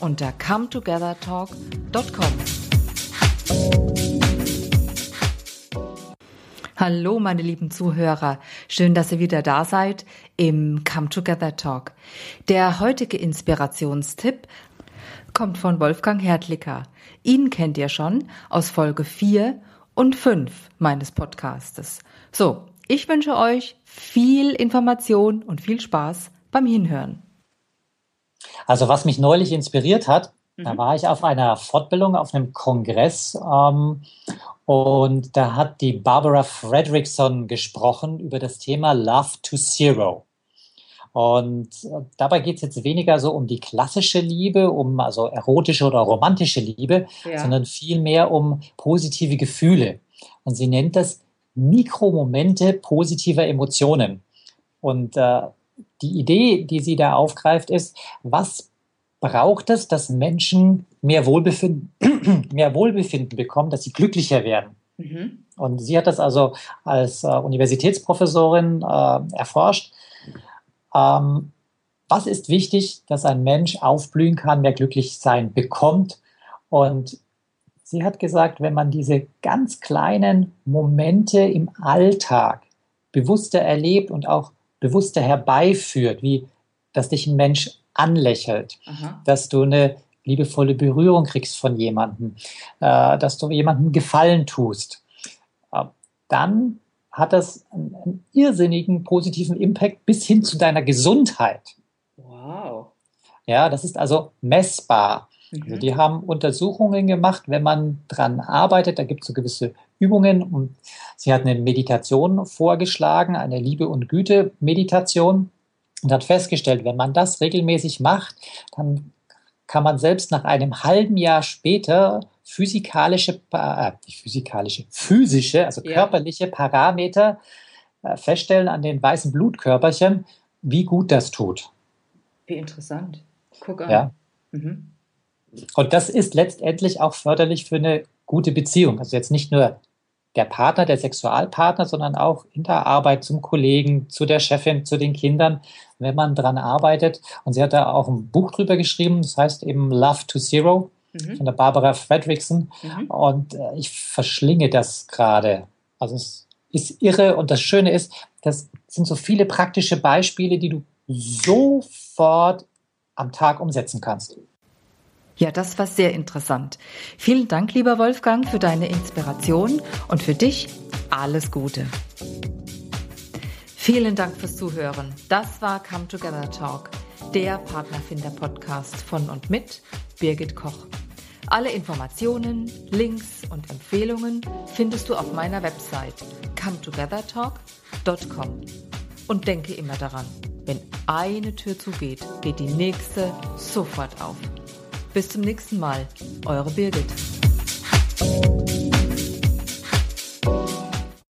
unter cometogethertalk.com. Hallo, meine lieben Zuhörer. Schön, dass ihr wieder da seid im Come Together Talk. Der heutige Inspirationstipp kommt von Wolfgang Hertlicker. Ihn kennt ihr schon aus Folge 4 und 5 meines Podcastes. So, ich wünsche euch viel Information und viel Spaß beim Hinhören. Also was mich neulich inspiriert hat, mhm. da war ich auf einer Fortbildung, auf einem Kongress ähm, und da hat die Barbara Fredrickson gesprochen über das Thema Love to Zero. Und äh, dabei geht es jetzt weniger so um die klassische Liebe, um also erotische oder romantische Liebe, ja. sondern vielmehr um positive Gefühle. Und sie nennt das Mikromomente positiver Emotionen. Und äh, die Idee, die sie da aufgreift, ist, was braucht es, dass Menschen mehr Wohlbefinden, mehr Wohlbefinden bekommen, dass sie glücklicher werden? Mhm. Und sie hat das also als äh, Universitätsprofessorin äh, erforscht. Ähm, was ist wichtig, dass ein Mensch aufblühen kann, mehr glücklich sein bekommt? Und sie hat gesagt, wenn man diese ganz kleinen Momente im Alltag bewusster erlebt und auch bewusster herbeiführt, wie dass dich ein Mensch anlächelt, Aha. dass du eine liebevolle Berührung kriegst von jemandem, äh, dass du jemandem Gefallen tust, äh, dann hat das einen, einen, irrsinnigen positiven Impact bis hin zu deiner Gesundheit. Wow. Ja, das ist also messbar. Also mhm. Die haben Untersuchungen gemacht, wenn man dran arbeitet, da gibt es so gewisse Übungen und sie hat eine Meditation vorgeschlagen, eine Liebe- und Güte-Meditation und hat festgestellt, wenn man das regelmäßig macht, dann kann man selbst nach einem halben Jahr später physikalische, äh, nicht physikalische, physische, also ja. körperliche Parameter äh, feststellen an den weißen Blutkörperchen, wie gut das tut. Wie interessant. Guck an. Ja. Mhm. Und das ist letztendlich auch förderlich für eine gute Beziehung. Also jetzt nicht nur der Partner, der Sexualpartner, sondern auch in der Arbeit zum Kollegen, zu der Chefin, zu den Kindern, wenn man dran arbeitet. Und sie hat da auch ein Buch drüber geschrieben, das heißt eben Love to Zero mhm. von der Barbara Fredrickson. Mhm. Und äh, ich verschlinge das gerade. Also es ist irre und das Schöne ist, das sind so viele praktische Beispiele, die du sofort am Tag umsetzen kannst. Ja, das war sehr interessant. Vielen Dank, lieber Wolfgang, für deine Inspiration und für dich alles Gute. Vielen Dank fürs Zuhören. Das war Come Together Talk, der Partnerfinder-Podcast von und mit Birgit Koch. Alle Informationen, Links und Empfehlungen findest du auf meiner Website cometogethertalk.com. Und denke immer daran, wenn eine Tür zugeht, geht die nächste sofort auf. Bis zum nächsten Mal, eure Birgit.